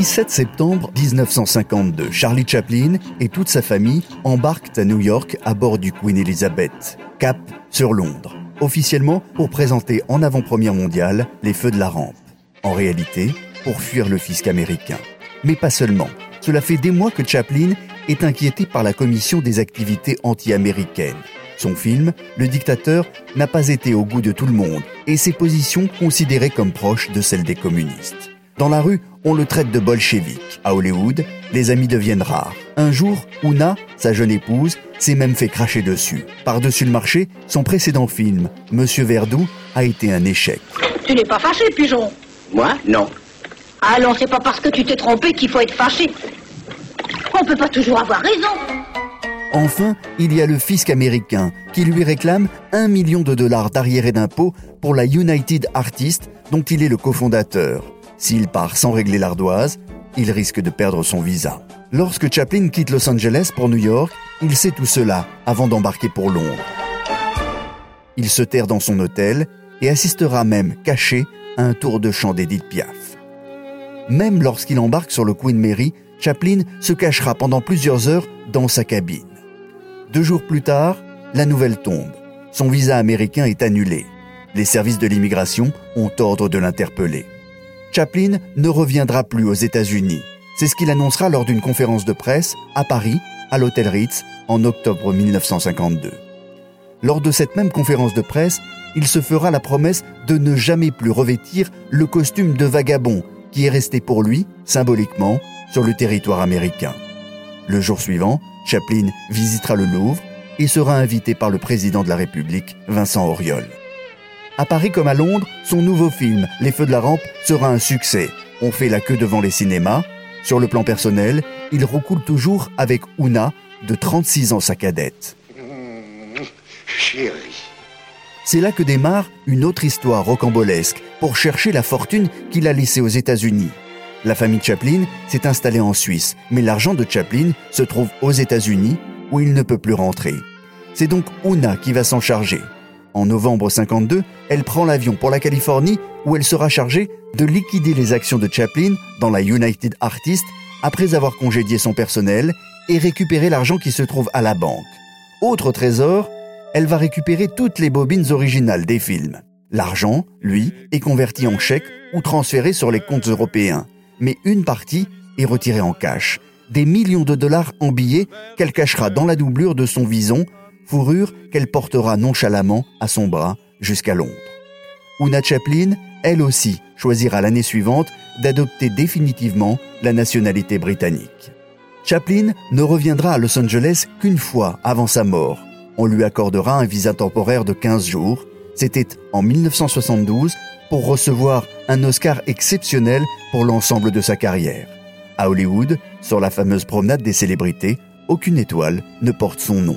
17 septembre 1952, Charlie Chaplin et toute sa famille embarquent à New York à bord du Queen Elizabeth, cap sur Londres, officiellement pour présenter en avant-première mondiale les Feux de la Rampe. En réalité, pour fuir le fisc américain. Mais pas seulement. Cela fait des mois que Chaplin est inquiété par la commission des activités anti-américaines. Son film, Le dictateur, n'a pas été au goût de tout le monde et ses positions considérées comme proches de celles des communistes. Dans la rue, on le traite de bolchevique. À Hollywood, les amis deviennent rares. Un jour, Una, sa jeune épouse, s'est même fait cracher dessus. Par-dessus le marché, son précédent film, Monsieur Verdoux, a été un échec. Tu n'es pas fâché, pigeon Moi? Non. Allons, c'est pas parce que tu t'es trompé qu'il faut être fâché. On peut pas toujours avoir raison. Enfin, il y a le fisc américain qui lui réclame un million de dollars d'arriérés d'impôts pour la United Artists dont il est le cofondateur. S'il part sans régler l'ardoise, il risque de perdre son visa. Lorsque Chaplin quitte Los Angeles pour New York, il sait tout cela avant d'embarquer pour Londres. Il se terre dans son hôtel et assistera même, caché, à un tour de chant d'Edith Piaf. Même lorsqu'il embarque sur le Queen Mary, Chaplin se cachera pendant plusieurs heures dans sa cabine. Deux jours plus tard, la nouvelle tombe. Son visa américain est annulé. Les services de l'immigration ont ordre de l'interpeller. Chaplin ne reviendra plus aux États-Unis. C'est ce qu'il annoncera lors d'une conférence de presse à Paris, à l'hôtel Ritz, en octobre 1952. Lors de cette même conférence de presse, il se fera la promesse de ne jamais plus revêtir le costume de vagabond qui est resté pour lui, symboliquement, sur le territoire américain. Le jour suivant, Chaplin visitera le Louvre et sera invité par le président de la République, Vincent Auriol. À Paris comme à Londres, son nouveau film, Les Feux de la Rampe, sera un succès. On fait la queue devant les cinémas. Sur le plan personnel, il recoule toujours avec Una, de 36 ans sa cadette. Chérie. C'est là que démarre une autre histoire rocambolesque pour chercher la fortune qu'il a laissée aux États-Unis. La famille Chaplin s'est installée en Suisse, mais l'argent de Chaplin se trouve aux États-Unis où il ne peut plus rentrer. C'est donc Una qui va s'en charger. En novembre 52, elle prend l'avion pour la Californie où elle sera chargée de liquider les actions de Chaplin dans la United Artists après avoir congédié son personnel et récupérer l'argent qui se trouve à la banque. Autre trésor, elle va récupérer toutes les bobines originales des films. L'argent, lui, est converti en chèques ou transféré sur les comptes européens, mais une partie est retirée en cash, des millions de dollars en billets qu'elle cachera dans la doublure de son vison, fourrure qu'elle portera nonchalamment à son bras jusqu'à Londres. Una Chaplin, elle aussi, choisira l'année suivante d'adopter définitivement la nationalité britannique. Chaplin ne reviendra à Los Angeles qu'une fois avant sa mort. On lui accordera un visa temporaire de 15 jours. C'était en 1972 pour recevoir un Oscar exceptionnel pour l'ensemble de sa carrière. À Hollywood, sur la fameuse promenade des célébrités, aucune étoile ne porte son nom.